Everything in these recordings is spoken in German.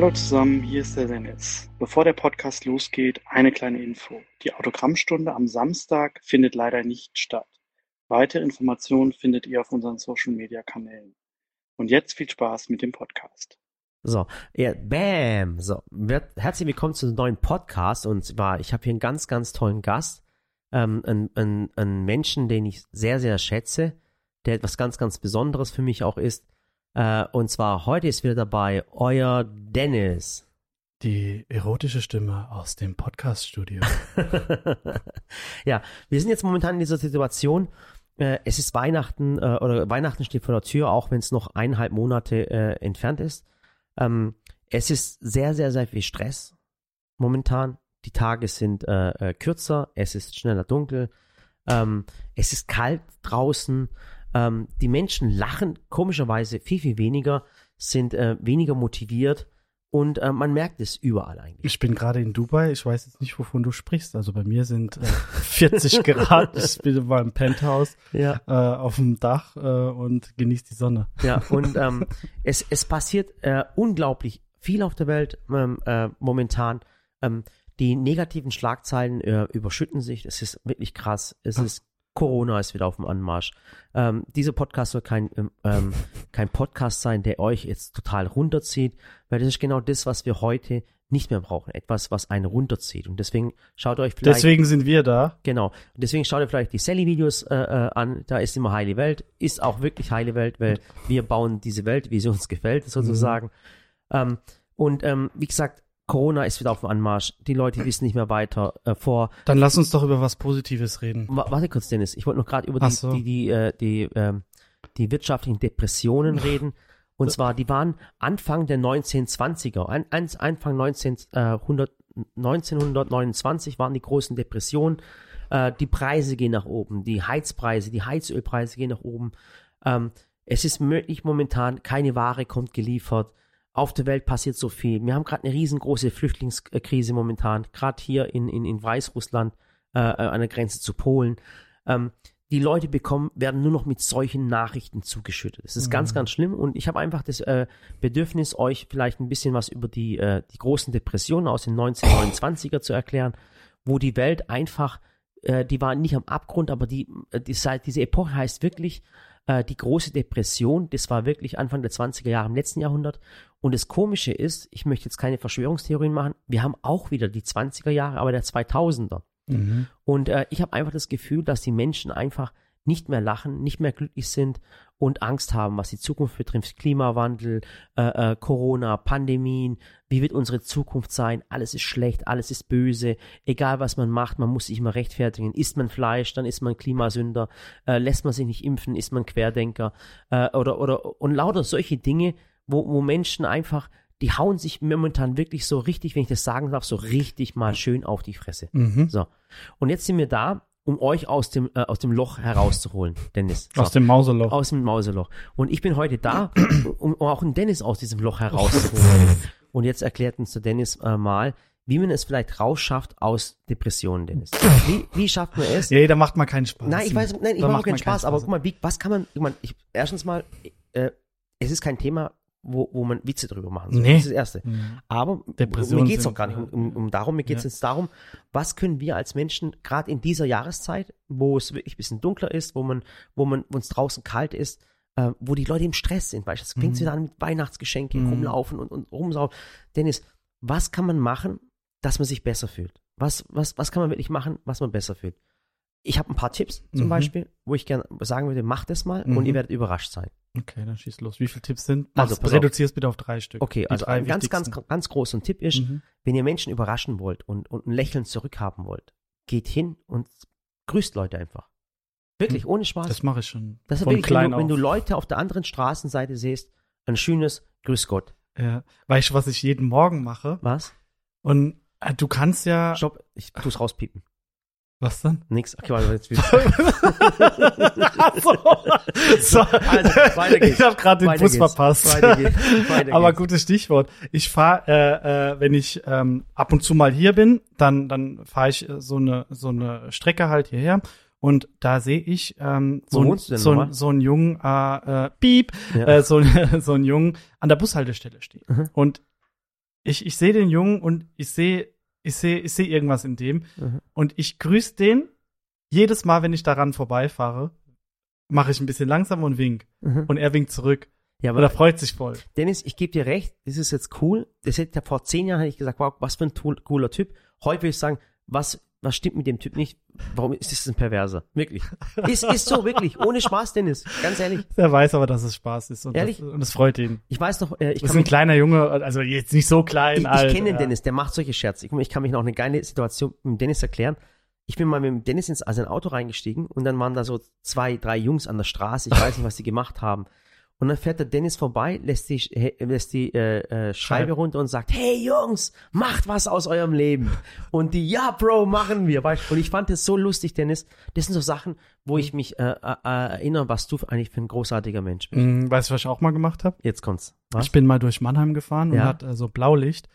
Hallo zusammen, hier ist der Dennis. Bevor der Podcast losgeht, eine kleine Info. Die Autogrammstunde am Samstag findet leider nicht statt. Weitere Informationen findet ihr auf unseren Social Media Kanälen. Und jetzt viel Spaß mit dem Podcast. So, ja, bam. So, herzlich willkommen zu einem neuen Podcast. Und zwar, ich habe hier einen ganz, ganz tollen Gast. Ähm, einen, einen, einen Menschen, den ich sehr, sehr schätze, der etwas ganz, ganz Besonderes für mich auch ist. Äh, und zwar heute ist wieder dabei euer Dennis. Die erotische Stimme aus dem Podcast-Studio. ja, wir sind jetzt momentan in dieser Situation. Äh, es ist Weihnachten äh, oder Weihnachten steht vor der Tür, auch wenn es noch eineinhalb Monate entfernt ist. Ähm, es ist sehr, sehr, sehr viel Stress momentan. Die Tage sind kürzer, es ist schneller dunkel, ähm, es ist kalt draußen. Ähm, die Menschen lachen komischerweise viel, viel weniger, sind äh, weniger motiviert und äh, man merkt es überall eigentlich. Ich bin gerade in Dubai, ich weiß jetzt nicht, wovon du sprichst. Also bei mir sind äh, 40 Grad, ich bin in meinem Penthouse ja. äh, auf dem Dach äh, und genieße die Sonne. Ja, und ähm, es, es passiert äh, unglaublich viel auf der Welt ähm, äh, momentan. Ähm, die negativen Schlagzeilen überschütten sich. Es ist wirklich krass. Es ist Corona ist wieder auf dem Anmarsch. Ähm, dieser Podcast soll kein, ähm, ähm, kein Podcast sein, der euch jetzt total runterzieht, weil das ist genau das, was wir heute nicht mehr brauchen. Etwas, was einen runterzieht. Und deswegen schaut euch vielleicht. Deswegen sind wir da. Genau. Und deswegen schaut ihr vielleicht die Sally-Videos äh, äh, an. Da ist immer heile Welt. Ist auch wirklich heile Welt, weil wir bauen diese Welt, wie sie uns gefällt, sozusagen. Mhm. Ähm, und ähm, wie gesagt, Corona ist wieder auf dem Anmarsch. Die Leute wissen nicht mehr weiter äh, vor. Dann lass uns doch über was Positives reden. W warte kurz, Dennis. Ich wollte noch gerade über die, so. die, die, äh, die, äh, die wirtschaftlichen Depressionen reden. Und zwar, die waren Anfang der 1920er, ein, ein, Anfang 19, äh, 100, 1929 waren die großen Depressionen. Äh, die Preise gehen nach oben, die Heizpreise, die Heizölpreise gehen nach oben. Ähm, es ist möglich momentan, keine Ware kommt geliefert auf der Welt passiert so viel. Wir haben gerade eine riesengroße Flüchtlingskrise momentan, gerade hier in, in, in Weißrussland äh, äh, an der Grenze zu Polen. Ähm, die Leute bekommen, werden nur noch mit solchen Nachrichten zugeschüttet. Das ist mhm. ganz, ganz schlimm und ich habe einfach das äh, Bedürfnis, euch vielleicht ein bisschen was über die, äh, die großen Depressionen aus den 1929er zu erklären, wo die Welt einfach, äh, die war nicht am Abgrund, aber die, äh, die, diese Epoche heißt wirklich äh, die große Depression. Das war wirklich Anfang der 20er Jahre im letzten Jahrhundert und das Komische ist, ich möchte jetzt keine Verschwörungstheorien machen, wir haben auch wieder die 20er Jahre, aber der 2000er. Mhm. Und äh, ich habe einfach das Gefühl, dass die Menschen einfach nicht mehr lachen, nicht mehr glücklich sind und Angst haben, was die Zukunft betrifft. Klimawandel, äh, äh, Corona, Pandemien, wie wird unsere Zukunft sein? Alles ist schlecht, alles ist böse, egal was man macht, man muss sich immer rechtfertigen. Isst man Fleisch, dann ist man Klimasünder, äh, lässt man sich nicht impfen, ist man Querdenker äh, oder, oder und lauter solche Dinge, wo, wo Menschen einfach, die hauen sich momentan wirklich so richtig, wenn ich das sagen darf, so richtig mal schön auf die Fresse. Mhm. So. Und jetzt sind wir da, um euch aus dem, äh, aus dem Loch herauszuholen, Dennis. So. Aus dem Mauseloch. Aus dem Mauseloch. Und ich bin heute da, um, um auch einen Dennis aus diesem Loch herauszuholen. Und jetzt erklärt uns der Dennis äh, mal, wie man es vielleicht rausschafft aus Depressionen, Dennis. Wie, wie schafft man es? Ja, da macht man keinen Spaß. Nein, ich weiß, nein, ich mache keinen Spaß, Spaß, aber guck mal, wie, was kann man, guck mal, ich, erstens mal, äh, es ist kein Thema, wo, wo man Witze drüber machen soll. Nee. Das ist das Erste. Mhm. Aber Depression mir geht's doch gar nicht um, um, um darum, mir geht's ja. jetzt darum, was können wir als Menschen, gerade in dieser Jahreszeit, wo es wirklich ein bisschen dunkler ist, wo man, wo man, wo es draußen kalt ist, äh, wo die Leute im Stress sind, weißt du, es fängt mhm. wieder an mit Weihnachtsgeschenken, mhm. rumlaufen und, und rumsaufen. Dennis, was kann man machen, dass man sich besser fühlt? Was, was, was kann man wirklich machen, was man besser fühlt? Ich habe ein paar Tipps zum mhm. Beispiel, wo ich gerne sagen würde, macht das mal und ihr mhm. werdet überrascht sein. Okay, dann schieß los. Wie viele Tipps sind? Also, reduzierst bitte auf drei Stück. Okay, also ein ganz, ganz, ganz großer Tipp ist, mhm. wenn ihr Menschen überraschen wollt und, und ein Lächeln zurückhaben wollt, geht hin und grüßt Leute einfach. Wirklich, mhm. ohne Spaß. Das mache ich schon. Das ist wirklich, klein wenn du, wenn du Leute auf der anderen Straßenseite siehst, ein schönes Grüß Gott. Ja. Weißt du, was ich jeden Morgen mache? Was? Und äh, du kannst ja. Stopp, ich tu's rauspiepen. Was dann? Nix. Okay, warte, jetzt wieder. so. so. Also, weiter geht's. Ich habe gerade den weiter Bus geht's. verpasst. Weiter geht's. Weiter Aber geht's. gutes Stichwort. Ich fahre, äh, äh, wenn ich ähm, ab und zu mal hier bin, dann dann fahre ich äh, so eine so eine Strecke halt hierher und da sehe ich ähm, so, ein, so, so einen jungen äh, äh, Piep, ja. äh, so, so einen jungen an der Bushaltestelle stehen. Mhm. Und ich, ich sehe den Jungen und ich sehe, ich sehe, ich sehe irgendwas in dem. Mhm. Und ich grüße den jedes Mal, wenn ich daran vorbeifahre, mache ich ein bisschen langsam und wink. Mhm. Und er winkt zurück. Ja, aber er freut sich voll. Dennis, ich gebe dir recht, das ist jetzt cool. Das hätte vor zehn Jahren hätte ich gesagt, wow, was für ein cooler Typ. Heute würde ich sagen, was, was stimmt mit dem Typ nicht? Warum ist das ein Perverser? Wirklich. Ist, ist so, wirklich. Ohne Spaß, Dennis. Ganz ehrlich. Er weiß aber, dass es Spaß ist. Und ehrlich? Das, und es freut ihn. Ich weiß noch, äh, ich das ist ein kleiner Junge, also jetzt nicht so klein. Ich, ich kenne den ja. Dennis, der macht solche Scherze. Ich, ich kann mich noch eine geile Situation mit Dennis erklären ich bin mal mit dem Dennis ins also ein Auto reingestiegen und dann waren da so zwei, drei Jungs an der Straße. Ich weiß nicht, was sie gemacht haben. Und dann fährt der Dennis vorbei, lässt die, lässt die äh, äh, Scheibe runter und sagt, hey Jungs, macht was aus eurem Leben. Und die, ja Bro, machen wir. Und ich fand das so lustig, Dennis. Das sind so Sachen, wo ich mich äh, äh, erinnere, was du eigentlich für ein großartiger Mensch bist. Mm, weißt du, was ich auch mal gemacht habe? Jetzt kommt's. Was? Ich bin mal durch Mannheim gefahren ja. und hat äh, so Blaulicht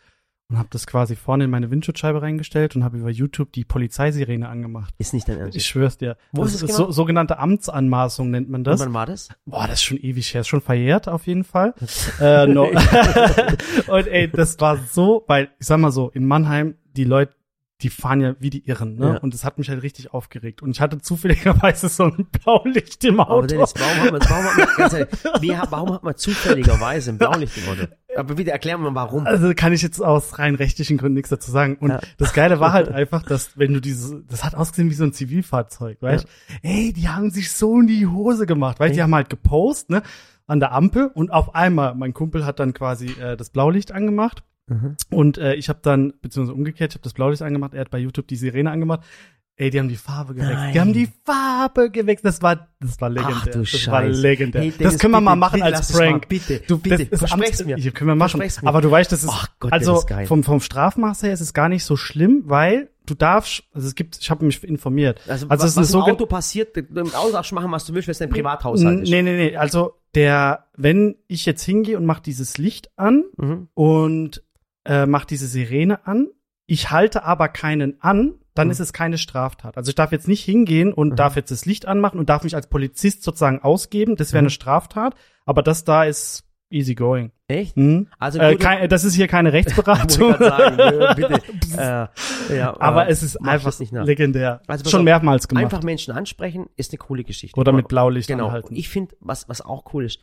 und habe das quasi vorne in meine Windschutzscheibe reingestellt und habe über YouTube die Polizeisirene angemacht. Ist nicht dein Ernst? Ich schwör's dir. Wo das ist das genau? so, sogenannte Amtsanmaßung nennt man das. Und wann war das? Boah, das ist schon ewig her, ist schon verjährt auf jeden Fall. äh, no. und ey, das war so, weil ich sag mal so, in Mannheim die Leute die fahren ja wie die Irren, ne? Ja. Und das hat mich halt richtig aufgeregt. Und ich hatte zufälligerweise so ein Blaulicht im Auto. Aber Dennis, warum hat man, warum hat man, ehrlich, warum hat man zufälligerweise ein Blaulicht im Auto? Aber bitte erklären wir mal warum. Also kann ich jetzt aus rein rechtlichen Gründen nichts dazu sagen. Und ja. das Geile war halt einfach, dass wenn du dieses, das hat ausgesehen wie so ein Zivilfahrzeug, weißt? Ja. Ey, die haben sich so in die Hose gemacht, weil die haben halt gepostet, ne? An der Ampel und auf einmal, mein Kumpel hat dann quasi äh, das Blaulicht angemacht Mhm. Und äh, ich habe dann, beziehungsweise umgekehrt, ich habe das Blaulicht angemacht, er hat bei YouTube die Sirene angemacht. Ey, die haben die Farbe gewechselt. Nein. Die haben die Farbe gewechselt. Das war, das war legendär. Ach, du das Scheiße. war legendär. Hey, Dennis, das können wir bitte, mal machen bitte, als Prank. Mal, bitte, du bitte, das ist mir. Hier können wir machen. Aber du weißt, das ist, oh Gott, also ist vom vom Strafmaß her ist es gar nicht so schlimm, weil du darfst, also es gibt, ich habe mich informiert. Also, also was, was im Auto passiert, im Auto machen, was du willst, wenn es dein Privathaushalt ist. Nee, nee, nee. Also der, wenn ich jetzt hingehe und mache dieses Licht an mhm. und äh, macht diese Sirene an. Ich halte aber keinen an, dann mhm. ist es keine Straftat. Also ich darf jetzt nicht hingehen und mhm. darf jetzt das Licht anmachen und darf mich als Polizist sozusagen ausgeben. Das wäre mhm. eine Straftat. Aber das da ist easy going. Echt? Mhm. Also äh, kein, das ist hier keine Rechtsberatung. sagen, äh, ja, aber es ist einfach legendär. Also Schon mehrmals gemacht. Einfach Menschen ansprechen ist eine coole Geschichte. Oder mit Blaulicht genau. anhalten. Ich finde, was was auch cool ist.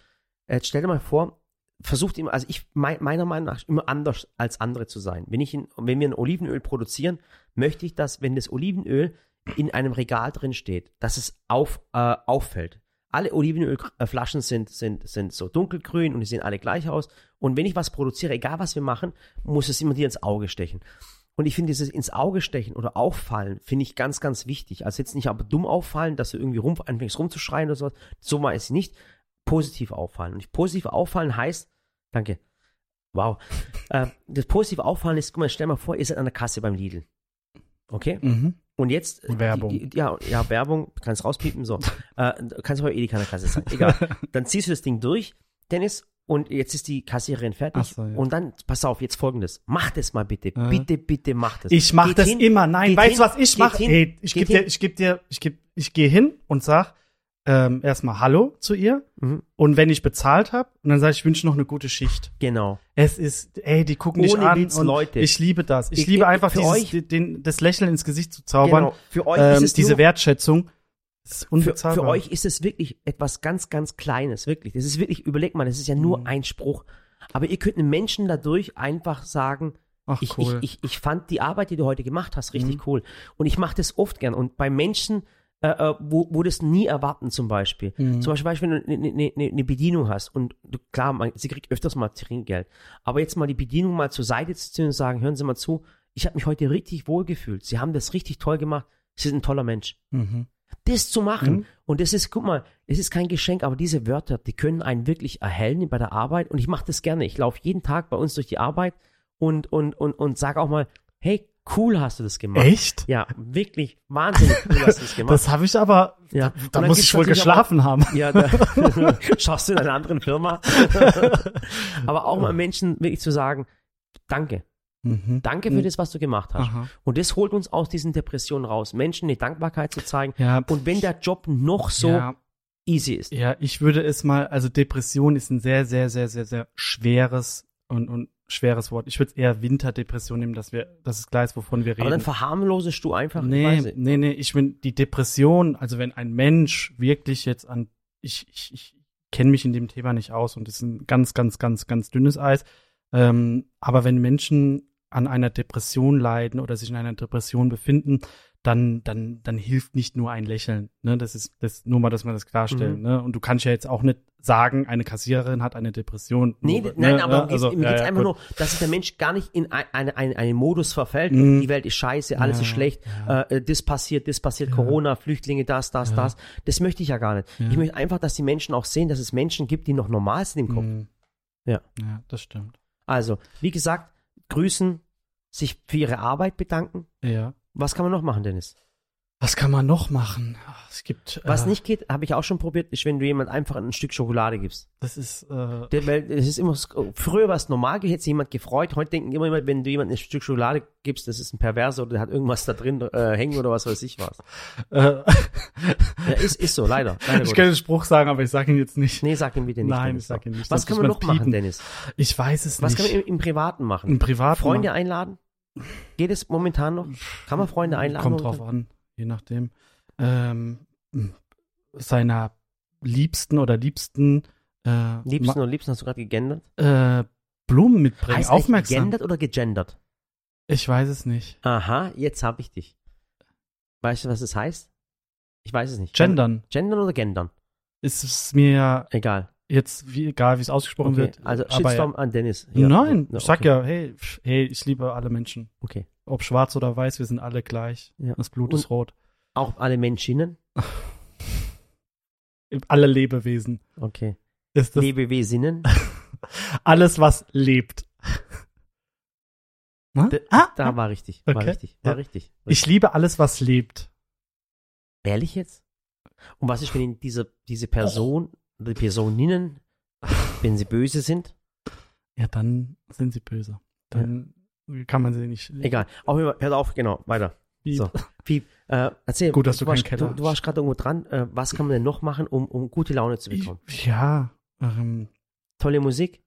Äh, stell dir mal vor, versucht immer, also ich meiner Meinung nach immer anders als andere zu sein. Wenn ich in, wenn wir ein Olivenöl produzieren, möchte ich, dass wenn das Olivenöl in einem Regal drin steht, dass es auf, äh, auffällt. Alle Olivenölflaschen sind, sind, sind so dunkelgrün und die sehen alle gleich aus. Und wenn ich was produziere, egal was wir machen, muss es immer dir ins Auge stechen. Und ich finde dieses ins Auge stechen oder auffallen, finde ich ganz, ganz wichtig. Also jetzt nicht aber dumm auffallen, dass du irgendwie rum, anfängst rumzuschreien oder sowas. So mal ist es nicht. Positiv auffallen. Und positiv auffallen heißt, Danke. Wow. äh, das positive Auffallen ist, guck mal, stell mal vor, ihr seid an der Kasse beim Lidl. Okay? Mhm. Und jetzt. Äh, Werbung. Die, die, ja, ja, Werbung, kannst rauspiepen, so. äh, kannst aber eh die an der Kasse sein. Egal. dann ziehst du das Ding durch, Dennis, und jetzt ist die Kassiererin fertig. So, ja. Und dann, pass auf, jetzt folgendes. Mach das mal bitte. Äh. Bitte, bitte mach das. Ich mach geht das hin, immer. Nein, weißt du, was ich mache? Hey, ich gebe dir, ich gebe dir, ich gebe, ich gehe hin und sag, ähm, erstmal Hallo zu ihr mhm. und wenn ich bezahlt habe und dann sage ich, ich wünsche noch eine gute Schicht. Genau. Es ist, ey, die gucken Ohne dich an Witz, und Leute. ich liebe das. Ich, ich liebe einfach dieses, euch, den, das Lächeln ins Gesicht zu zaubern. Genau. Für euch ähm, ist es diese Wertschätzung. Für, für euch ist es wirklich etwas ganz, ganz Kleines, wirklich. Das ist wirklich, überleg mal, das ist ja nur mhm. ein Spruch. Aber ihr könnt einem Menschen dadurch einfach sagen, Ach, ich, cool. ich, ich, ich fand die Arbeit, die du heute gemacht hast, richtig mhm. cool. Und ich mache das oft gern. Und bei Menschen, äh, äh, wo, wo das nie erwarten zum Beispiel. Mhm. Zum Beispiel, wenn du eine ne, ne, ne Bedienung hast und du, klar, man, sie kriegt öfters mal Trinkgeld, aber jetzt mal die Bedienung mal zur Seite zu ziehen und sagen, hören Sie mal zu, ich habe mich heute richtig wohl gefühlt. Sie haben das richtig toll gemacht. Sie sind ein toller Mensch. Mhm. Das zu machen. Mhm. Und das ist, guck mal, es ist kein Geschenk, aber diese Wörter, die können einen wirklich erhellen bei der Arbeit. Und ich mache das gerne. Ich laufe jeden Tag bei uns durch die Arbeit und, und, und, und sage auch mal, hey, cool hast du das gemacht. Echt? Ja, wirklich wahnsinnig cool hast du das gemacht. Das habe ich aber, ja. da muss ich wohl geschlafen aber, haben. Ja, da, schaust du in einer anderen Firma. aber auch mal Menschen wirklich zu sagen, danke. Mhm. Danke für mhm. das, was du gemacht hast. Aha. Und das holt uns aus diesen Depressionen raus. Menschen die Dankbarkeit zu zeigen. Ja. Und wenn der Job noch so ja. easy ist. Ja, ich würde es mal, also Depression ist ein sehr, sehr, sehr, sehr, sehr schweres und, und schweres Wort. Ich würde eher Winterdepression nehmen, dass wir, das ist klar ist, wovon wir reden. Aber dann verharmlosest du einfach. Nee, nee, nee, ich bin die Depression, also wenn ein Mensch wirklich jetzt an, ich, ich, ich kenne mich in dem Thema nicht aus und es ist ein ganz, ganz, ganz, ganz dünnes Eis. Ähm, aber wenn Menschen an einer Depression leiden oder sich in einer Depression befinden, dann, dann, dann hilft nicht nur ein Lächeln. Ne? Das ist das, nur mal, dass man das klarstellen. Mhm. Ne? Und du kannst ja jetzt auch nicht sagen, eine Kassiererin hat eine Depression. Nee, nur, nein, ne? aber also, mir ja, geht's ja, einfach gut. nur, dass sich der Mensch gar nicht in einen ein, ein Modus verfällt. Mhm. Die Welt ist scheiße, alles ja, ist schlecht, ja. äh, das passiert, das passiert, Corona, Flüchtlinge, das, das, das. Das möchte ich ja gar nicht. Ich möchte einfach, dass die Menschen auch sehen, dass es Menschen gibt, die noch normal sind im Kopf. Mhm. Ja. Ja, das stimmt. Also, wie gesagt, grüßen, sich für ihre Arbeit bedanken. Ja. Was kann man noch machen, Dennis? Was kann man noch machen? Es gibt. Was äh, nicht geht, habe ich auch schon probiert, ist, wenn du jemand einfach ein Stück Schokolade gibst. Das ist. Äh, Der, weil es ist immer. Früher war es normal, hätte sich jemand gefreut. Heute denken immer jemand, wenn du jemandem ein Stück Schokolade gibst, das ist ein Perverser oder der hat irgendwas da drin äh, hängen oder was weiß ich was. Äh, ja, ist, ist so, leider. leider ich kann den Spruch sagen, aber ich sage ihn jetzt nicht. Nee, sag ihn bitte nicht. Nein, Dennis. ich sag ihn nicht. Was kann man noch machen, Dennis? Ich weiß es was nicht. Was kann man im, im Privaten machen? Im Privaten? Freunde einladen? Geht es momentan noch? Kann man Freunde einladen? Kommt drauf an je nachdem, ähm, seiner Liebsten oder Liebsten äh, Liebsten oder Liebsten hast du gerade gegendert? Äh, Blumen mitbringen, heißt aufmerksam. Gegendert oder gegendert? Ich weiß es nicht. Aha, jetzt habe ich dich. Weißt du, was es heißt? Ich weiß es nicht. Gendern. Gendern oder gendern? Ist es mir ja egal. Jetzt wie, egal, wie es ausgesprochen okay. wird. Also Shitstorm ja. an Dennis. Ja. Nein, ich sag okay. ja, hey, hey, ich liebe alle Menschen. Okay ob schwarz oder weiß, wir sind alle gleich. Ja. Das Blut Und ist rot. Auch alle Menschinnen? alle Lebewesen. Okay. Ist das Lebewesinnen? Alles, was lebt. Da, ah, da war richtig. War okay. richtig. War ja. richtig. Ich liebe alles, was lebt. Ehrlich jetzt? Und was ist, wenn diese, diese Person, die Personinnen, wenn sie böse sind? Ja, dann sind sie böse. Dann kann man sie nicht. Egal. Auch immer, hört auf, genau, weiter. Piep. So. Piep. Äh, erzähl, Gut, dass du, du warst, du, du warst gerade irgendwo dran. Äh, was kann man denn noch machen, um, um gute Laune zu bekommen? Ich, ja. Ähm, Tolle Musik,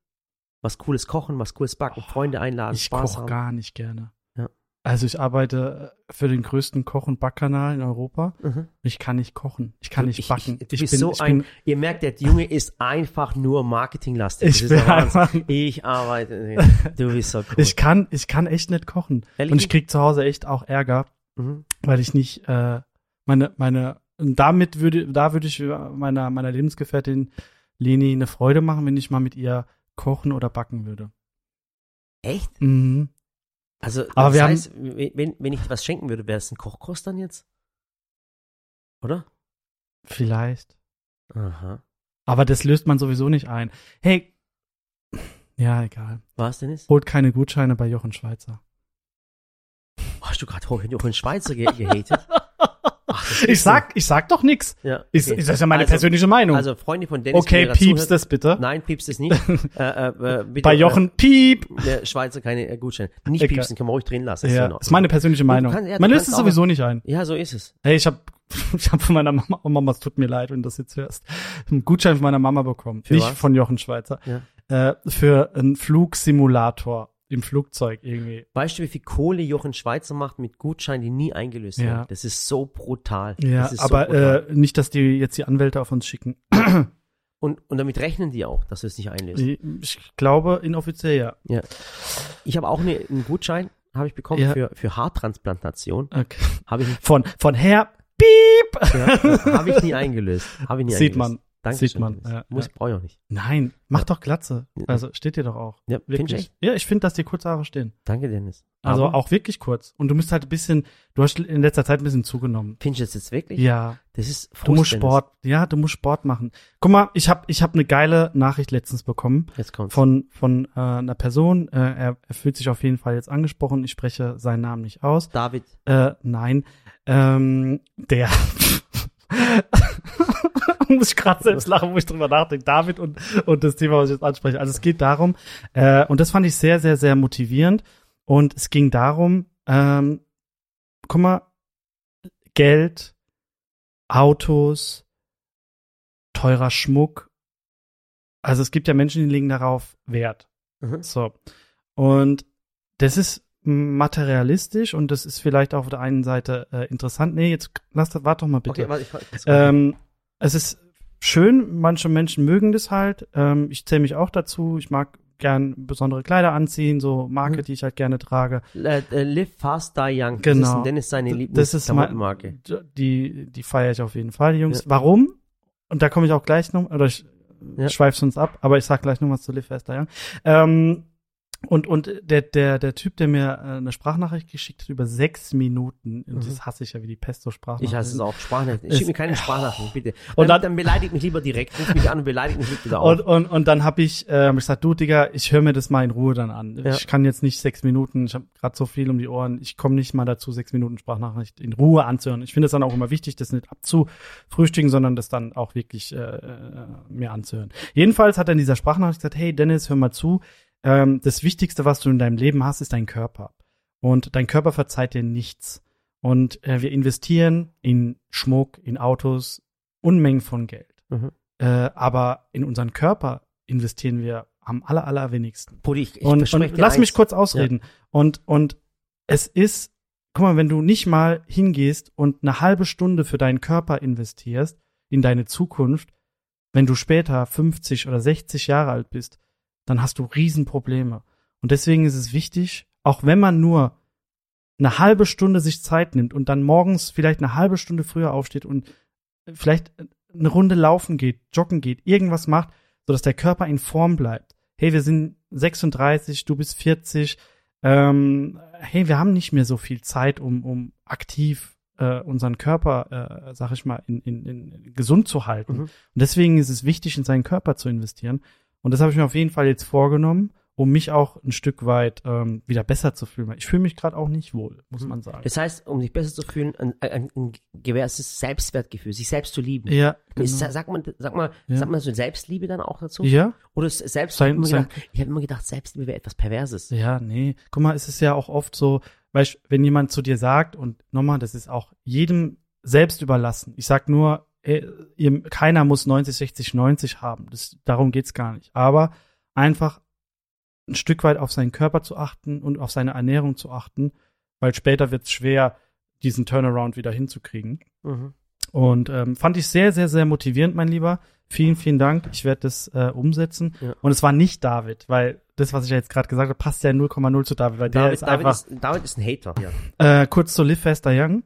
was cooles Kochen, was cooles Backen, oh, Freunde einladen, ich Spaß Ich koche gar nicht gerne. Also ich arbeite für den größten Koch- und Backkanal in Europa. Mhm. Ich kann nicht kochen. Ich kann nicht backen. Ich, ich, ich bin so ein, bin, ihr merkt, der Junge ist einfach nur marketinglastig. Ich, bin einfach, ich arbeite. Du bist so cool. Ich kann, ich kann echt nicht kochen. Ehrlich? Und ich krieg zu Hause echt auch Ärger, mhm. weil ich nicht äh, meine, meine, und damit würde, da würde ich meiner, meiner Lebensgefährtin Leni eine Freude machen, wenn ich mal mit ihr kochen oder backen würde. Echt? Mhm. Also, Aber das wir heißt, haben, wenn, wenn ich was schenken würde, wäre es ein Kochkurs dann jetzt? Oder? Vielleicht. Aha. Aber das löst man sowieso nicht ein. Hey, ja, egal. Was denn ist? Holt keine Gutscheine bei Jochen Schweizer. Hast du gerade Jochen Schweizer ge gehatet? ich sag, ich sag doch nix. Ja, okay. ist, ist das ja meine also, persönliche Meinung. Also Freunde von Dennis. Okay, piepst das bitte. Nein, piepst es nicht. äh, äh, äh, bitte, Bei Jochen, äh, piep. Der Schweizer keine äh, Gutscheine. Nicht okay. piepsen, kann man ruhig drin lassen. Ist ja, ist meine persönliche Meinung. Kann, ja, man löst es sowieso nicht ein. Ja, so ist es. Hey, ich habe ich hab von meiner Mama, oh Mama, es tut mir leid, wenn du das jetzt hörst, einen Gutschein von meiner Mama bekommen. Für nicht was? von Jochen Schweizer. Ja. Äh, für einen Flugsimulator im Flugzeug irgendwie. Weißt du, wie viel Kohle Jochen Schweizer macht mit Gutscheinen, die nie eingelöst ja. werden? Das ist so brutal. Ja, aber so brutal. Äh, nicht, dass die jetzt die Anwälte auf uns schicken. Und, und damit rechnen die auch, dass wir es nicht einlösen. Ich glaube, inoffiziell ja. Ja. Ich habe auch eine, einen Gutschein, habe ich bekommen, ja. für, für Haartransplantation. Okay. Hab ich von, von Herr Piep! Ja, habe ich nie eingelöst. Hab ich nie Sieht eingelöst. man. Danke Sieht man. Ja, Muss, ja. brauche ich auch nicht. Nein, mach ja. doch Glatze. Also steht dir doch auch. Ja, wirklich. Ich ja, ich finde, dass dir kurze Haare stehen. Danke, Dennis. Also Aber auch wirklich kurz. Und du musst halt ein bisschen, du hast in letzter Zeit ein bisschen zugenommen. Findest du das jetzt wirklich? Ja. Das ist Frust, Du musst Sport, Dennis. ja, du musst Sport machen. Guck mal, ich habe ich hab eine geile Nachricht letztens bekommen. Jetzt kommt's. Von, von äh, einer Person. Äh, er, er fühlt sich auf jeden Fall jetzt angesprochen. Ich spreche seinen Namen nicht aus. David. Äh, nein. Ähm, der muss ich gerade selbst lachen, wo ich drüber nachdenke. David und, und das Thema, was ich jetzt anspreche. Also es geht darum, äh, und das fand ich sehr, sehr, sehr motivierend. Und es ging darum, ähm, guck mal, Geld, Autos, teurer Schmuck. Also es gibt ja Menschen, die legen darauf Wert. Mhm. So. Und das ist materialistisch und das ist vielleicht auf der einen Seite äh, interessant. Nee, jetzt lass das, warte doch mal bitte. Okay, warte, ich, ähm, es ist schön, manche Menschen mögen das halt. Ähm, ich zähle mich auch dazu. Ich mag gern besondere Kleider anziehen, so Marke, mhm. die ich halt gerne trage. Äh, äh, live Fast Die Young. Genau. Das ist, Dennis seine Lieblingsmarke. Die, die feiere ich auf jeden Fall, die Jungs. Ja. Warum? Und da komme ich auch gleich noch, oder ich ja. schweife sonst ab, aber ich sag gleich noch was zu Live Fast Die Young. Ähm, und, und der, der, der Typ, der mir äh, eine Sprachnachricht geschickt hat über sechs Minuten, und mhm. das hasse ich ja wie die Pesto Sprachnachricht. Ich hasse es auch, Sprachnachricht. Schick mir keine Sprachnachricht, bitte. Und dann, dann, dann beleidigt mich lieber direkt, ruf mich an und beleidigt mich wieder auf. Und, und, und dann habe ich äh, gesagt, du Digga, ich höre mir das mal in Ruhe dann an. Ja. Ich kann jetzt nicht sechs Minuten, ich habe gerade so viel um die Ohren, ich komme nicht mal dazu, sechs Minuten Sprachnachricht in Ruhe anzuhören. Ich finde es dann auch immer wichtig, das nicht abzufrühstücken, sondern das dann auch wirklich äh, äh, mir anzuhören. Jedenfalls hat er in dieser Sprachnachricht gesagt, hey Dennis, hör mal zu, ähm, das Wichtigste, was du in deinem Leben hast, ist dein Körper. Und dein Körper verzeiht dir nichts. Und äh, wir investieren in Schmuck, in Autos, Unmengen von Geld. Mhm. Äh, aber in unseren Körper investieren wir am aller, allerwenigsten. Pudi, ich, ich und, und lass eins. mich kurz ausreden. Ja. Und, und es ist, guck mal, wenn du nicht mal hingehst und eine halbe Stunde für deinen Körper investierst, in deine Zukunft, wenn du später 50 oder 60 Jahre alt bist, dann hast du Riesenprobleme. Und deswegen ist es wichtig, auch wenn man nur eine halbe Stunde sich Zeit nimmt und dann morgens vielleicht eine halbe Stunde früher aufsteht und vielleicht eine Runde laufen geht, joggen geht, irgendwas macht, sodass der Körper in Form bleibt. Hey, wir sind 36, du bist 40. Ähm, hey, wir haben nicht mehr so viel Zeit, um, um aktiv äh, unseren Körper, äh, sag ich mal, in, in, in gesund zu halten. Mhm. Und deswegen ist es wichtig, in seinen Körper zu investieren. Und das habe ich mir auf jeden Fall jetzt vorgenommen, um mich auch ein Stück weit ähm, wieder besser zu fühlen. Ich fühle mich gerade auch nicht wohl, muss man sagen. Das heißt, um sich besser zu fühlen, ein, ein, ein gewisses Selbstwertgefühl, sich selbst zu lieben. Ja. Genau. Ist, sag mal, sag mal, ja. sag mal so Selbstliebe dann auch dazu? Ja. Oder selbst sein, ich habe immer gedacht, Selbstliebe wäre etwas Perverses. Ja, nee. Guck mal, es ist ja auch oft so, weißt, wenn jemand zu dir sagt und nochmal, das ist auch jedem selbst überlassen. Ich sag nur, ihr, keiner muss 90, 60, 90 haben. Das, darum geht's gar nicht. Aber einfach ein Stück weit auf seinen Körper zu achten und auf seine Ernährung zu achten, weil später wird's schwer, diesen Turnaround wieder hinzukriegen. Mhm. Und ähm, fand ich sehr, sehr, sehr motivierend, mein Lieber. Vielen, vielen Dank. Ich werde das äh, umsetzen. Ja. Und es war nicht David, weil das, was ich ja jetzt gerade gesagt habe, passt ja 0,0 zu David, weil David, der ist David einfach. Ist, David ist ein Hater. Ja. Äh, kurz zu Live Faster Young.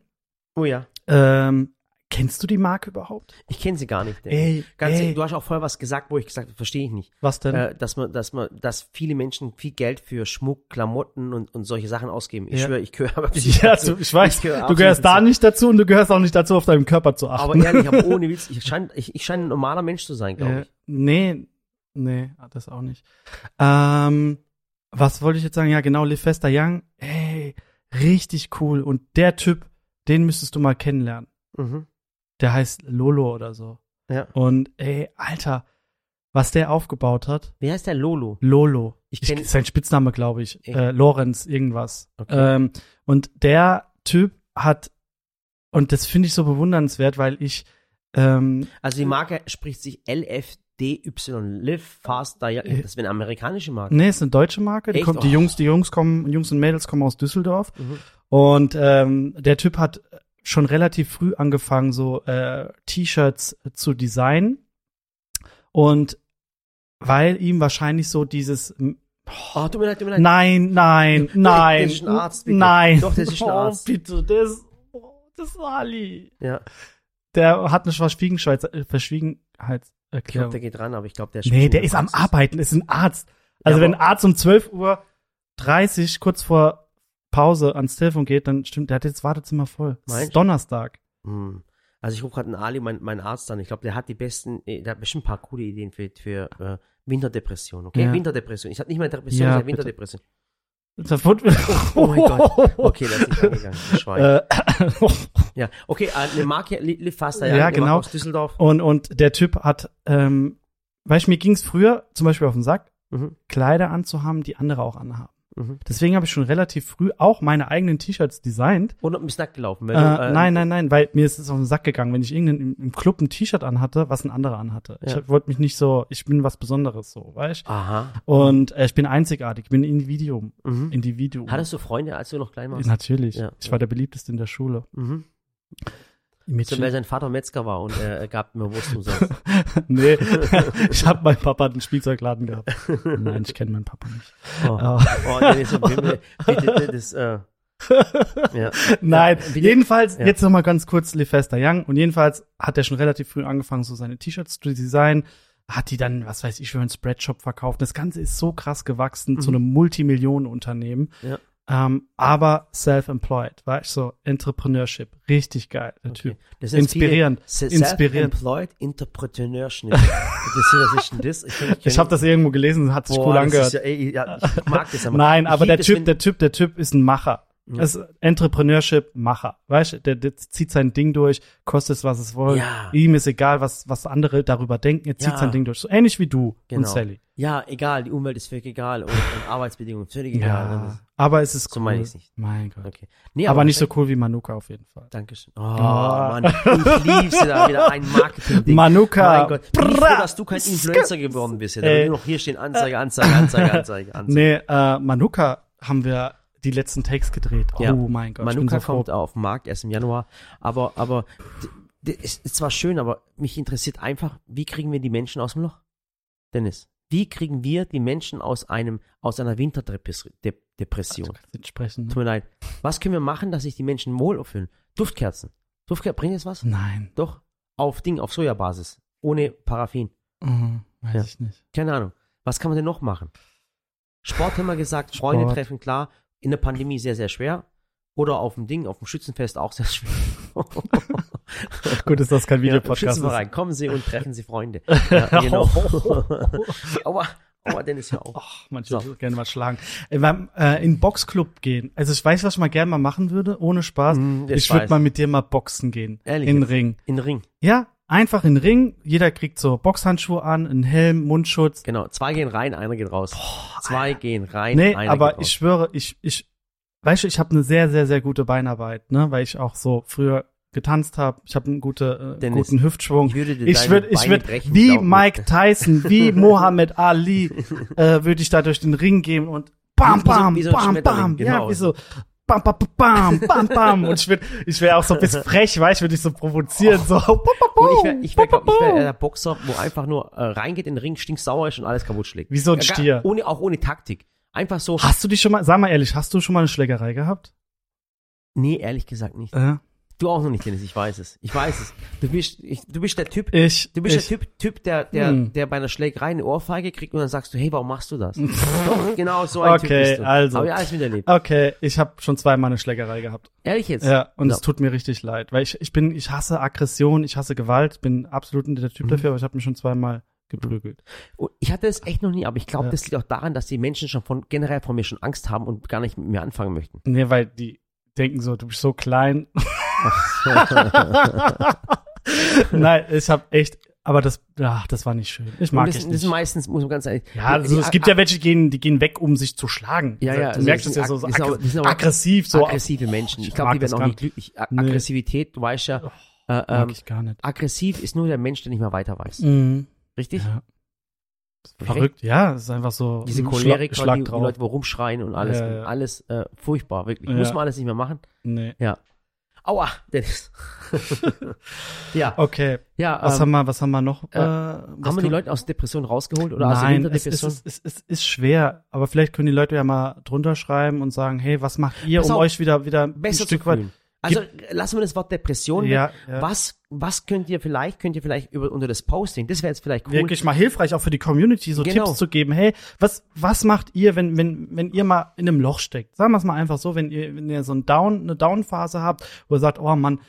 Oh ja. Ähm, Kennst du die Marke überhaupt? Ich kenne sie gar nicht. Ey, Ganz, ey. Du hast auch vorher was gesagt, wo ich gesagt habe, verstehe ich nicht. Was denn? Äh, dass man, dass man, dass viele Menschen viel Geld für Schmuck, Klamotten und, und solche Sachen ausgeben. Ich ja. schwöre, ich gehöre aber ja, dazu. Ich weiß, ich du gehörst da nicht dazu und du gehörst auch nicht dazu, auf deinem Körper zu achten. Aber ehrlich, aber ohne Witz, ich scheine, ich, ich scheine ein normaler Mensch zu sein, glaube ich. Nee, nee, das auch nicht. Ähm, was wollte ich jetzt sagen? Ja, genau, Live Fester Young. Ey, richtig cool. Und der Typ, den müsstest du mal kennenlernen. Mhm der heißt Lolo oder so. Ja. Und ey, Alter, was der aufgebaut hat. Wie heißt der Lolo? Lolo. Ich kenn ich, sein Spitzname, glaube ich. Äh, Lorenz, irgendwas. Okay. Ähm, und der Typ hat, und das finde ich so bewundernswert, weil ich. Ähm, also die Marke spricht sich LFDY, Live Faster. Ja, das wäre eine amerikanische Marke. Nee, ist eine deutsche Marke. Die, kommt, die Jungs, die Jungs kommen, Jungs und Mädels kommen aus Düsseldorf. Mhm. Und ähm, der Typ hat schon relativ früh angefangen, so äh, T-Shirts zu designen. Und weil ihm wahrscheinlich so dieses Oh, tut mir leid, tut mir leid. Nein, nein, nein. Der ist ein Arzt, bitte. Nein. Doch, der ist ein Arzt. Oh, bitte, der ist, oh, das ist Ali. Ja. Der hat eine Verschwiegenheitserklärung. Ich glaube, der geht ran, aber ich glaube, der Nee, der ist am Arbeiten, ist ein Arzt. Also ja, wenn ein Arzt um 12 Uhr 30, kurz vor Pause ans Telefon geht, dann stimmt, der hat jetzt Wartezimmer voll. Es ist Donnerstag. Hm. Also ich rufe gerade einen Ali, mein, mein Arzt an. Ich glaube, der hat die besten, äh, der hat bestimmt ein paar coole Ideen für, für äh, Winterdepression, okay? Ja. Winterdepression. Ich hatte nicht mal Depression, ja, ich Winterdepression. Oh, oh mein Gott. Okay, das ist nicht angegangen. Schwein. Äh, ja, okay, äh, eine Marke Live Faster, ja, ja genau. aus Düsseldorf. Und, und der Typ hat, ähm, weißt du, mir ging es früher zum Beispiel auf den Sack, mhm. Kleider anzuhaben, die andere auch anhaben. Mhm. Deswegen habe ich schon relativ früh auch meine eigenen T-Shirts designt. Und bist nackt gelaufen. Äh, du, äh, nein, nein, nein, weil mir ist es auf den Sack gegangen, wenn ich irgendeinen im Club ein T-Shirt anhatte, was ein anderer anhatte. Ja. Ich wollte mich nicht so, ich bin was Besonderes so, weißt du? Aha. Und äh, ich bin einzigartig, ich bin Individuum. Mhm. Individuum. Hattest du Freunde, als du noch klein warst? Natürlich. Ja. Ich war der beliebteste in der Schule. Mhm. So, weil sein Vater Metzger war und er, gab mir Wurst umsonst. nee, ich habe meinen Papa den Spielzeugladen gehabt. Nein, ich kenne meinen Papa nicht. Oh, oh. oh nee, so, bitte, bitte, das, äh, ja. Nein, ja, jedenfalls, ja. jetzt nochmal ganz kurz Lefester Young. Und jedenfalls hat er schon relativ früh angefangen, so seine T-Shirts zu designen. Hat die dann, was weiß ich, für einen Spreadshop verkauft. Das Ganze ist so krass gewachsen mhm. zu einem Multimillionenunternehmen. Ja. Ähm, aber self-employed, war ich so Entrepreneurship, richtig geil, der okay. Typ. Das ist inspirierend, inspirierend. Self-employed Entrepreneurship. das was ist denn das? Ich, ich, ich habe das irgendwo gelesen, hat sich Boah, cool angehört. Ja, ey, ja, ich mag das aber. Nein, aber der Typ, der Typ, der Typ ist ein Macher. Ja. Das ist Entrepreneurship-Macher. Weißt du, der, der zieht sein Ding durch, kostet es, was es will. Ja. Ihm ist egal, was, was andere darüber denken. Er zieht ja. sein Ding durch. So ähnlich wie du genau. und Sally. Ja, egal. Die Umwelt ist völlig egal und, und Arbeitsbedingungen völlig egal. Ja. Aber es ist so cool. meine ich nicht. Mein Gott. Okay. Nee, aber, aber nicht so cool wie Manuka auf jeden Fall. Dankeschön. Oh, oh. Mann. Ich lieb's da wieder ein Marketing-Ding. Manuka. Mein Gott. Ich bin froh, dass du kein Influencer geworden bist. Ja. Da nur noch hier stehen Anzeige, Anzeige, Anzeige, Anzeige, Anzeige. Nee, äh, Manuka haben wir die letzten Takes gedreht. Ja. Oh mein Gott. Manuka so kommt auf den Markt erst im Januar. Aber, aber, ist, ist zwar schön, aber mich interessiert einfach, wie kriegen wir die Menschen aus dem Loch? Dennis, wie kriegen wir die Menschen aus einem, aus einer Winterdepression? Also, ne? Tut mir leid. Was können wir machen, dass sich die Menschen wohl fühlen? Duftkerzen. Duftkerzen, bringt es was? Nein. Doch. Auf Ding, auf Sojabasis. Ohne Paraffin. Mhm, weiß ja. ich nicht. Keine Ahnung. Was kann man denn noch machen? Sport haben wir gesagt, Freunde treffen, klar in der Pandemie sehr, sehr schwer. Oder auf dem Ding, auf dem Schützenfest auch sehr schwer. Gut, ist das kein Videopodcast. Ja, rein. Kommen Sie und treffen Sie Freunde. Ja, genau. Aua. Aua, Dennis, ja auch. Ach, manche so. gerne mal schlagen. Äh, beim, äh, in Boxclub gehen. Also ich weiß, was ich mal gerne mal machen würde, ohne Spaß. Mm, ich würde mal mit dir mal boxen gehen. Ehrlich? In den Ring. In den Ring. Ja, einfach in den Ring. Jeder kriegt so Boxhandschuhe an, einen Helm, Mundschutz. Genau, zwei gehen rein, einer geht raus. Boah, zwei Alter. gehen rein, nee, einer aber geht raus. ich schwöre, ich, ich, weißt du, ich habe eine sehr, sehr, sehr gute Beinarbeit, ne, weil ich auch so früher getanzt habe. Ich habe einen gute, äh, Dennis, guten Hüftschwung. Ich würde ich würde, ich würde wie Mike Tyson, wie Mohammed Ali, äh, würde ich da durch den Ring gehen und bam, bam, wie so, wie so bam, bam, genau. ja, wie so bam, bam, bam, bam, bam. Und ich, würd, ich wäre auch so ein bisschen frech, weißt du, würde ich so provozieren, so. Und ich wäre, ich wäre, ich wär der Boxer, wo einfach nur äh, reingeht in den Ring, stinksauer ist und alles kaputt schlägt. Wie so ein Stier. Ohne, auch ohne Taktik. Einfach so. Hast du dich schon mal, sag mal ehrlich, hast du schon mal eine Schlägerei gehabt? Nee, ehrlich gesagt nicht. Äh? Du auch noch nicht, Dennis, ich weiß es. Ich weiß es. Du bist, ich, du bist der Typ, ich, du bist ich. der Typ, Typ, der, der, hm. der bei einer Schlägerei eine Ohrfeige kriegt und dann sagst du, hey, warum machst du das? Doch, genau so ein okay, Typ bist du. also. Aber ja, alles miterlebt. Okay, ich habe schon zweimal eine Schlägerei gehabt. Ehrlich jetzt? Ja, und es tut mir richtig leid, weil ich, ich bin, ich hasse Aggression, ich hasse Gewalt, bin absolut nicht der Typ mhm. dafür, aber ich habe mich schon zweimal geprügelt. Ich hatte es echt noch nie, aber ich glaube, ja. das liegt auch daran, dass die Menschen schon von generell von mir schon Angst haben und gar nicht mit mir anfangen möchten. Nee, weil die denken so, du bist so klein. Nein, ich habe echt, aber das, ach, das war nicht schön. Ich mag das, es nicht. Das ist meistens, muss man ganz ehrlich. Ja, also es gibt ja welche, die gehen, die gehen weg, um sich zu schlagen. Ja, ja. Du also merkst es ja so, so ag auch, aggressiv, so. Aggressive Menschen. Ich, ich glaube, die werden auch nicht glücklich. Nee. Aggressivität, du weißt ja. Oh, äh, ähm, ich gar nicht. Aggressiv ist nur der Mensch, der nicht mehr weiter weiß. Mhm. Richtig? Ja. Verrückt, ja, es ist einfach so. Diese Choleriker, Schlag, Schlag die, die, Leute, wo rumschreien und alles, ja, ja. alles äh, furchtbar, wirklich. Muss man alles nicht mehr machen. Nee. Ja. Aua, Dennis. ja. Okay. Ja, was ähm, haben wir, was haben wir noch? Äh, haben wir die Leute aus Depression rausgeholt oder Nein, aus der es, es, es, es ist schwer, aber vielleicht können die Leute ja mal drunter schreiben und sagen, hey, was macht ihr, Pass um auf, euch wieder, wieder ein Stück weit also lassen wir das Wort Depression ja, ja. Was, was könnt ihr vielleicht, könnt ihr vielleicht über, unter das Posting, das wäre jetzt vielleicht cool. Wirklich mal hilfreich, auch für die Community, so genau. Tipps zu geben. Hey, was, was macht ihr, wenn, wenn, wenn ihr mal in einem Loch steckt? Sagen wir es mal einfach so, wenn ihr, wenn ihr so ein Down, eine Down-Phase habt, wo ihr sagt, oh Mann,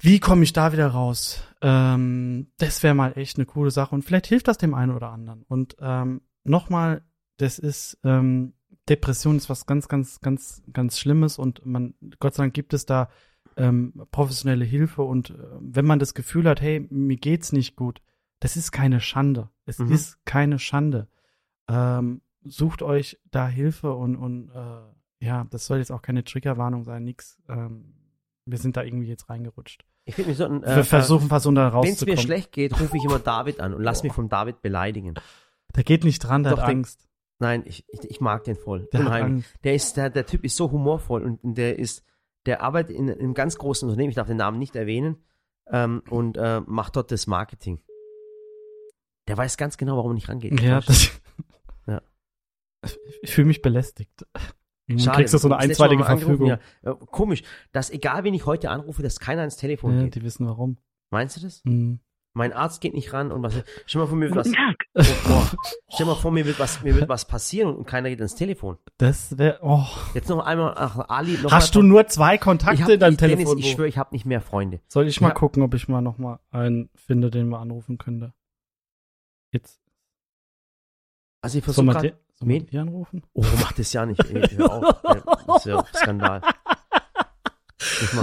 wie komme ich da wieder raus? Ähm, das wäre mal echt eine coole Sache und vielleicht hilft das dem einen oder anderen. Und ähm, nochmal, das ist, ähm, Depression ist was ganz, ganz, ganz, ganz Schlimmes und man, Gott sei Dank gibt es da ähm, professionelle Hilfe und äh, wenn man das Gefühl hat, hey, mir geht's nicht gut, das ist keine Schande. Es mhm. ist keine Schande. Ähm, sucht euch da Hilfe und, und äh, ja, das soll jetzt auch keine Triggerwarnung sein, nix. Ähm, wir sind da irgendwie jetzt reingerutscht. Ich finde, wir sollten. Äh, wir versuchen versuchen da rauszukommen. Wenn es mir schlecht geht, rufe ich immer David an und lass mich vom David beleidigen. Der geht nicht dran, der Doch, hat Angst. Nein, ich, ich, ich, mag den voll. Der Unheimlich. Der ist, der, der Typ ist so humorvoll und der ist, der arbeitet in, in einem ganz großen Unternehmen, ich darf den Namen nicht erwähnen, ähm, und äh, macht dort das Marketing. Der weiß ganz genau, warum er nicht rangeht. Ja, das, ja. Ich fühle mich belästigt. Du Schade, kriegst du so eine einstweilige Verfügung. Ja. Äh, komisch, dass egal, wen ich heute anrufe, dass keiner ans Telefon ja, geht. Die wissen warum. Meinst du das? Mhm. Mein Arzt geht nicht ran und was. Stell mal vor, mir wird was. Oh, stell mal vor, mir wird was, mir wird was passieren und keiner geht ans Telefon. Das wäre. Oh. Jetzt noch einmal, ach, Ali. Noch Hast du nur zwei Kontakte hab, in deinem Telefon? Dennis, ich schwöre, ich habe nicht mehr Freunde. Soll ich mal ja. gucken, ob ich mal noch mal einen finde, den wir anrufen könnte? Jetzt. Also ich versuche gerade. Sollen wir die anrufen? Oh, mach das ja nicht. Ey, hör auf. Das ist ja Skandal.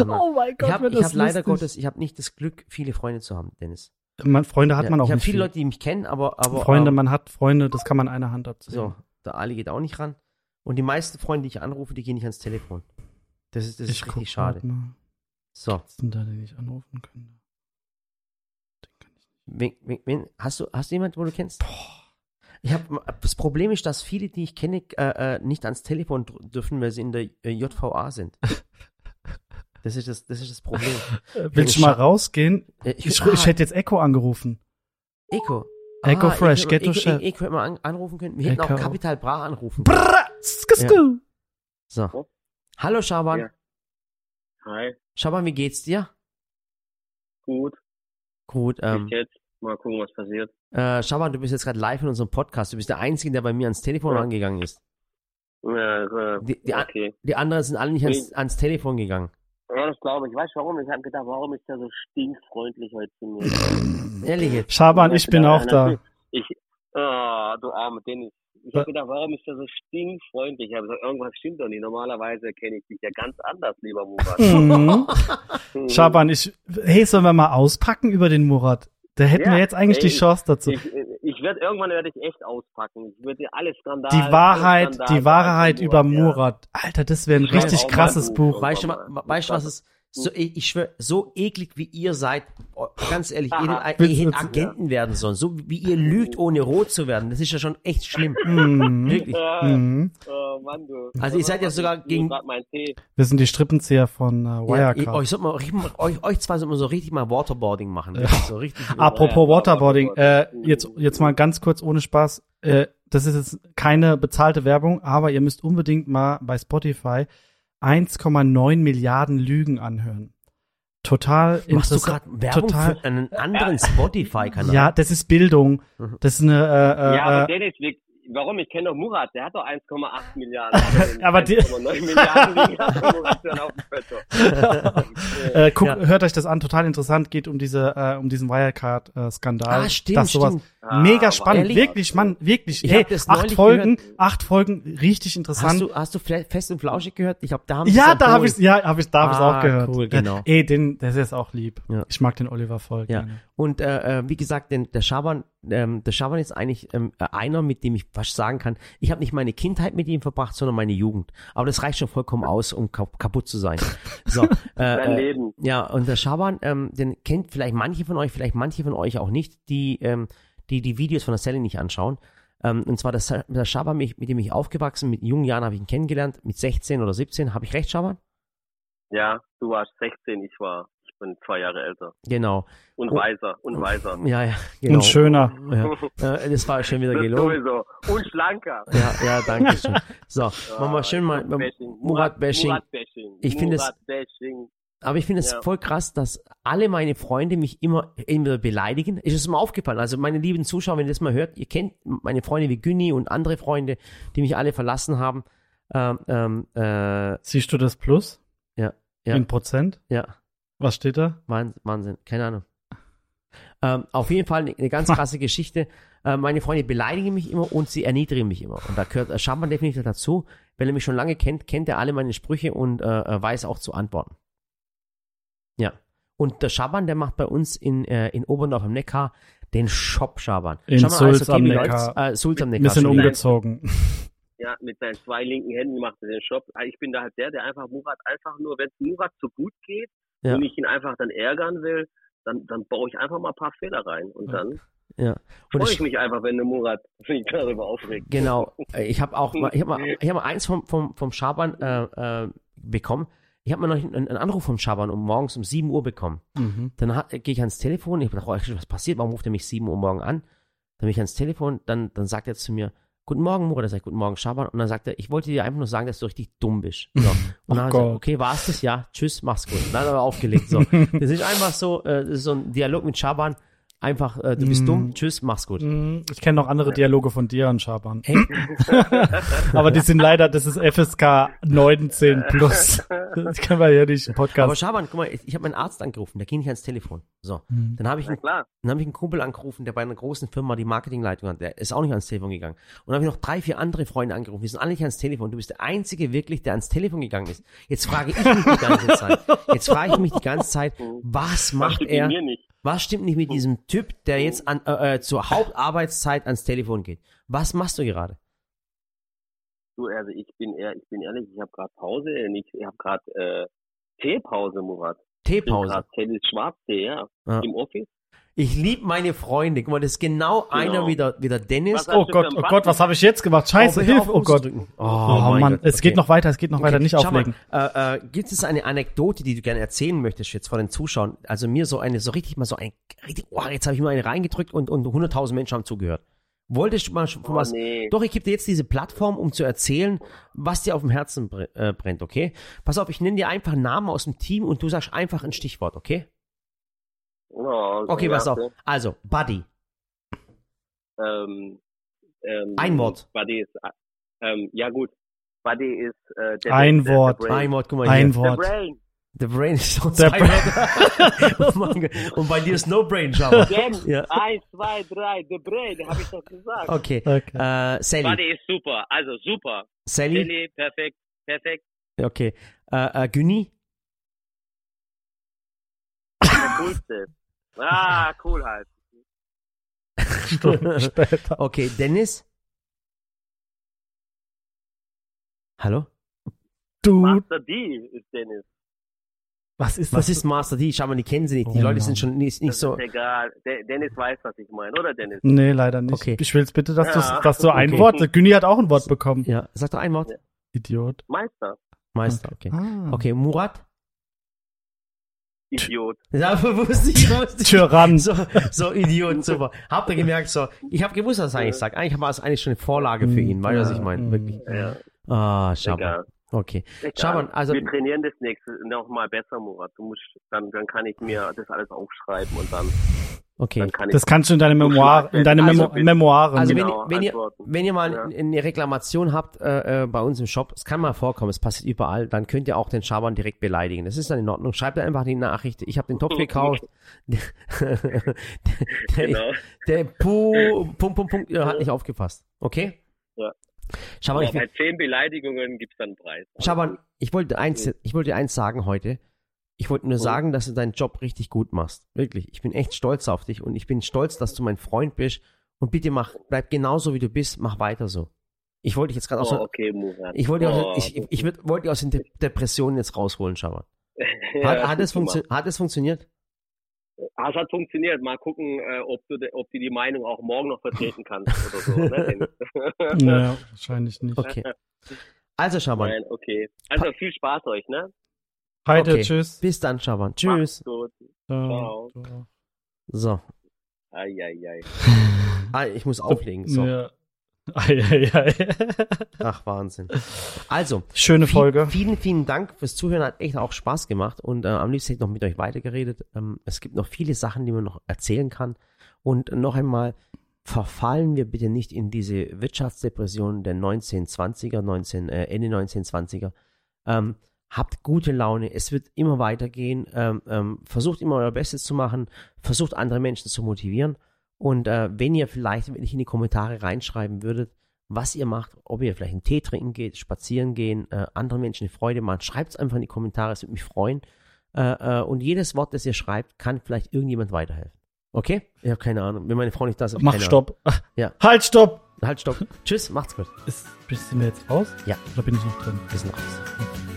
Oh mein Gott, ich habe hab leider Gottes, ich habe nicht das Glück, viele Freunde zu haben, Dennis. Man, Freunde hat ja, man auch ich nicht. Ich habe viele Leute, die mich kennen, aber, aber Freunde, ähm, man hat Freunde, das kann man einer Hand abzählen. So, der Ali geht auch nicht ran. Und die meisten Freunde, die ich anrufe, die gehen nicht ans Telefon. Das ist, das ist richtig schade. So. Was denn da, den ich anrufen könnte? Wen, wen, wen, hast du, hast du jemanden, wo du kennst? Boah. Ich hab, das Problem ist, dass viele, die ich kenne, äh, äh nicht ans Telefon dürfen, weil sie in der äh, JVA sind. Das ist das, das, ist das Problem. Willst du mal rausgehen? Ich, ich, ich, hätte jetzt Echo angerufen. Echo? Echo ah, Fresh, Ghetto Chef. Echo hätte man anrufen können. Wir hätten Echo. auch Capital Bra anrufen können. Brrr, ja. So. Hallo Schaban. Ja. Hi. Schaban, wie geht's dir? Gut. Gut. Ähm, jetzt. Mal gucken, was passiert. Äh, Schaban, du bist jetzt gerade live in unserem Podcast. Du bist der Einzige, der bei mir ans Telefon ja. rangegangen ist. Ja, äh, die, die, okay. die anderen sind alle nicht ans, ans Telefon gegangen. Ja, das glaube ich. Weißt du warum? Ich habe gedacht, warum ist der so stinkfreundlich heute zu mir? Ehrlich jetzt? Schaban, ich bin auch da. Ich, oh, du arme Dennis. Ich habe gedacht, warum ist der so stinkfreundlich? Ich habe gesagt, irgendwas stimmt doch nicht. Normalerweise kenne ich dich ja ganz anders, lieber Murat. Mhm. Schaban, ich, hey, sollen wir mal auspacken über den Murat? Da hätten ja, wir jetzt eigentlich ey, die Chance dazu. Ich, ich werde irgendwann werde ich echt auspacken. Ich werde dir alles Skandal. Die Wahrheit, Skandal, die Wahrheit über Murat. Ja. Alter, das wäre ein richtig krasses Buch. Weißt du, weißt du, was es so, ich, ich schwöre, so eklig wie ihr seid, oh, ganz ehrlich, ihr, hättet Agenten werden sollen. So wie ihr lügt, ohne rot zu werden. Das ist ja schon echt schlimm. Mhm. Wirklich. Ja. Mhm. Oh, Mann, du. Also ihr seid ja sogar gegen. Wir sind die Strippenzieher von äh, Wirecard. Ja, euch, sollt mal, euch, euch zwei sollte man so richtig mal Waterboarding machen. Ja. So richtig Apropos Waterboarding, äh, jetzt, jetzt mal ganz kurz ohne Spaß. Äh, das ist jetzt keine bezahlte Werbung, aber ihr müsst unbedingt mal bei Spotify 1,9 Milliarden Lügen anhören. Total Machst du gerade Werbung total, für einen anderen Spotify-Kanal? Ja, das ist Bildung. Mhm. Das ist eine. Äh, äh, ja, aber äh, Dennis, wir, warum? Ich kenne doch Murat, der hat doch 1,8 Milliarden. aber die 1,9 Milliarden liegen auf dem äh, guck, ja. Hört euch das an, total interessant. Geht um diese, äh, um diesen Wirecard-Skandal. Ah, stimmt, das sowas. Stimmt. Mega ah, spannend, ehrlich? wirklich, Mann, wirklich. Ich hey, acht Folgen, gehört. acht Folgen, richtig interessant. Hast du, hast du fest und flauschig gehört? Ich glaube, da haben Ja, da habe ich, ja, habe ich, da hab ah, ich auch gehört. Cool, genau. Äh, ey, den, der ist jetzt auch lieb. Ja. Ich mag den Oliver voll ja. gerne. Und äh, äh, wie gesagt, den, der Schaban, ähm, der Schaban ist eigentlich ähm, einer, mit dem ich fast sagen kann, ich habe nicht meine Kindheit mit ihm verbracht, sondern meine Jugend. Aber das reicht schon vollkommen aus, um kaputt zu sein. So, äh, Dein äh, Leben. Ja, und der Schaban, ähm, den kennt vielleicht manche von euch, vielleicht manche von euch auch nicht, die ähm, die die Videos von der Sally nicht anschauen. Ähm, und zwar das, der Schaban, mit, mit dem ich aufgewachsen, mit jungen Jahren habe ich ihn kennengelernt, mit 16 oder 17. Habe ich recht, Schaban? Ja, du warst 16, ich war, ich bin zwei Jahre älter. Genau. Und weiser, und weiser. Ja, ja, genau. Und schöner. Ja. Das war schon wieder gelogen. Sowieso. Und schlanker. Ja, ja, danke schön. So, ja, machen wir schön mal Murat-Bashing. Murat-Bashing. Ich finde es, aber ich finde es ja. voll krass, dass alle meine Freunde mich immer, immer beleidigen. Ist es mir aufgefallen. Also meine lieben Zuschauer, wenn ihr das mal hört, ihr kennt meine Freunde wie Günni und andere Freunde, die mich alle verlassen haben. Ähm, ähm, äh, Siehst du das Plus? Ja. ja. In Prozent? Ja. Was steht da? Wahnsinn, keine Ahnung. Ähm, auf jeden Fall eine, ganz krasse Geschichte. Äh, meine Freunde beleidigen mich immer und sie erniedrigen mich immer. Und da gehört äh, Schaban definitiv dazu. Weil er mich schon lange kennt, kennt er alle meine Sprüche und äh, äh weiß auch zu antworten. Ja. Und der Schaban, der macht bei uns in, äh, in Oberndorf am Neckar, Den Shop Schaban. In Schau mal, Sulz also, am Neckar. Äh, Sulz am Neckar. Bisschen umgezogen. Ja, mit seinen zwei linken Händen macht er den Shop. Ich bin da halt der, der einfach Murat einfach nur, wenn es Murat so gut geht ja. und ich ihn einfach dann ärgern will, dann, dann baue ich einfach mal ein paar Fehler rein und dann ja. freue ich mich einfach, wenn der Murat sich darüber aufregt. Genau. Ich habe auch mal, ich habe mal, ich hab mal eins vom, vom, vom Schaban äh, äh, bekommen. Ich habe mal noch einen, einen, Anruf vom Schaban um morgens um 7 Uhr bekommen. Mhm. Dann gehe ich ans Telefon, ich habe gedacht, oh, was passiert, warum ruft er mich 7 Uhr morgen an? Dann bin ich ans Telefon, dann, dann sagt er zu mir, Guten Morgen, Murat, er sagt, Guten Morgen, Schaban. Und dann sagt er, ich wollte dir einfach nur sagen, dass du richtig dumm bist. So. Und dann oh sagt, okay, war es das? Ja, tschüss, mach's gut. Und dann hat er aufgelegt. So. Das ist einfach so, äh, das ist so ein Dialog mit Schaban. Einfach, äh, du bist mm. dumm, tschüss, mach's gut. Mm, ich kenne noch andere Dialoge von dir und Schaban. Hey. Aber die sind leider, das ist FSK 19 plus. Das kann man ja nicht im Podcast. Aber Schaban, guck mal, ich, ich habe meinen Arzt angerufen, der ging nicht ans Telefon. So, mm. dann habe ich, einen, dann hab ich einen Kumpel angerufen, der bei einer großen Firma die Marketingleitung hat, der ist auch nicht ans Telefon gegangen. Und dann habe ich noch drei, vier andere Freunde angerufen, die sind alle nicht ans Telefon. Du bist der Einzige wirklich, der ans Telefon gegangen ist. Jetzt frage ich mich die ganze Zeit, jetzt frage ich mich die ganze Zeit, was macht er? Was stimmt nicht mit diesem Typ, der jetzt an, äh, äh, zur Hauptarbeitszeit ans Telefon geht? Was machst du gerade? Du, also ich bin eher, ich bin ehrlich, ich habe gerade Pause, ich, habe gerade äh, Teepause, Murat. Teepause. Tennis Schwarztee, ja, ja, im Office. Ich liebe meine Freunde. Guck mal, das ist genau, genau. einer wie der, wie der Dennis. Oh Gott, oh Gott, was habe ich jetzt gemacht? Scheiße, oh, Hilfe, oh Gott. Oh, oh, oh Mann, Gott. es okay. geht noch weiter, es geht noch okay. weiter, nicht Schau auflegen. Mal, äh, äh, gibt es eine Anekdote, die du gerne erzählen möchtest jetzt vor den Zuschauern? Also mir so eine, so richtig mal so ein, richtig, oh, jetzt habe ich mir eine reingedrückt und, und 100.000 Menschen haben zugehört. Wolltest du mal schon oh, was? Nee. Doch, ich gebe dir jetzt diese Plattform, um zu erzählen, was dir auf dem Herzen äh, brennt, okay? Pass auf, ich nenne dir einfach einen Namen aus dem Team und du sagst einfach ein Stichwort, okay? Oh, okay, pass auf. Also, Buddy. Ähm, ähm, ein Wort. Buddy ist, ähm, ja gut. Buddy ist äh, der, Ein der, Wort. Der ein Wort, guck mal Ein hier. Wort. The Brain. The Brain ist schon zwei Wörter. Und bei dir ist No Brain, schau mal. ja. Eins, zwei, drei, The Brain, habe ich doch gesagt. Okay. okay. Äh, Sally. Buddy ist super, also super. Sally. Sally, perfekt, perfekt. Okay. Äh, äh, Günni? Coolste. Ah, cool halt. Stunden später. Okay, Dennis? Hallo? Du. Master D ist Dennis. Was ist Was ist Master D? Schau mal, die kennen sie nicht. Die oh, Leute sind schon nicht, nicht das so. Ist egal. De Dennis weiß, was ich meine, oder Dennis? Nee, leider nicht. Okay. Ich will's bitte, dass ja. du, dass du ein okay. Wort. Günni hat auch ein Wort bekommen. Ja, sag doch ein Wort. Ja. Idiot. Meister. Meister, okay. Ah. Okay, Murat? Idiot. Ja, wusste ich, wusste ich. Tyrann. So, so Idiot, super. Habt ihr gemerkt, so, ich habe gewusst, was er eigentlich sagt. Eigentlich war es eigentlich schon eine Vorlage für ihn, weißt du, was ich meine? Wirklich. Ja. Ah, Schaban. Okay. Schaban, also. Wir trainieren das nächste noch mal besser, Murat. Du musst, dann, dann kann ich mir das alles aufschreiben und dann Okay. Kann das kannst du in deine Memoir, in deine also, Memo Memoiren. Also wenn, genau, wenn, ihr, wenn ihr mal ja. eine Reklamation habt äh, äh, bei uns im Shop, es kann mal vorkommen, es passiert überall, dann könnt ihr auch den Schaban direkt beleidigen. Das ist dann in Ordnung. Schreibt einfach die Nachricht, ich habe den Topf gekauft. der, genau. der Pu, Punkt, Punkt, Punkt, hat nicht aufgepasst. Okay? Ja. Schaban, Aber ich, bei zehn Beleidigungen gibt's dann einen Preis. Schaban, ich wollte eins, ich wollte eins sagen heute. Ich wollte nur sagen, dass du deinen Job richtig gut machst. Wirklich. Ich bin echt stolz auf dich und ich bin stolz, dass du mein Freund bist. Und bitte mach, bleib genauso wie du bist, mach weiter so. Ich wollte dich jetzt gerade aus, oh, okay, Murat. ich wollte, oh, ich, ich, ich wollte dich aus den De Depressionen jetzt rausholen, schau mal. Hat, ja, hat, es hat es funktioniert? Ah, es hat funktioniert. Mal gucken, äh, ob, du ob du die Meinung auch morgen noch vertreten kannst oder so. Ne? naja, wahrscheinlich nicht. Okay. Also, schau mal. Nein, okay. Also, viel Spaß euch, ne? Heide, okay. tschüss. Bis dann, Schaban. Tschüss. Gut. Ciao. Ciao. So. Eieiei. Ah, ich muss auflegen. So. Ja. Ei, ei, ei. Ach, Wahnsinn. Also. Schöne Folge. Vielen, vielen Dank fürs Zuhören. Hat echt auch Spaß gemacht. Und äh, am liebsten hätte ich noch mit euch weitergeredet. Ähm, es gibt noch viele Sachen, die man noch erzählen kann. Und noch einmal, verfallen wir bitte nicht in diese Wirtschaftsdepression der 1920er, 19, äh, Ende 1920er. Ähm, habt gute Laune, es wird immer weitergehen, ähm, ähm, versucht immer euer Bestes zu machen, versucht andere Menschen zu motivieren und äh, wenn ihr vielleicht wenn ich in die Kommentare reinschreiben würdet, was ihr macht, ob ihr vielleicht einen Tee trinken geht, spazieren gehen, äh, anderen Menschen eine Freude machen, schreibt es einfach in die Kommentare, es würde mich freuen äh, äh, und jedes Wort, das ihr schreibt, kann vielleicht irgendjemand weiterhelfen. Okay? Ich habe keine Ahnung. Wenn meine Frau nicht da ist, Mach Stopp. Ahnung. Ja. Halt, Stopp! Halt, Stopp. Tschüss, macht's gut. Ist, sind wir jetzt raus? Ja. Oder bin ich noch drin? Wir sind raus.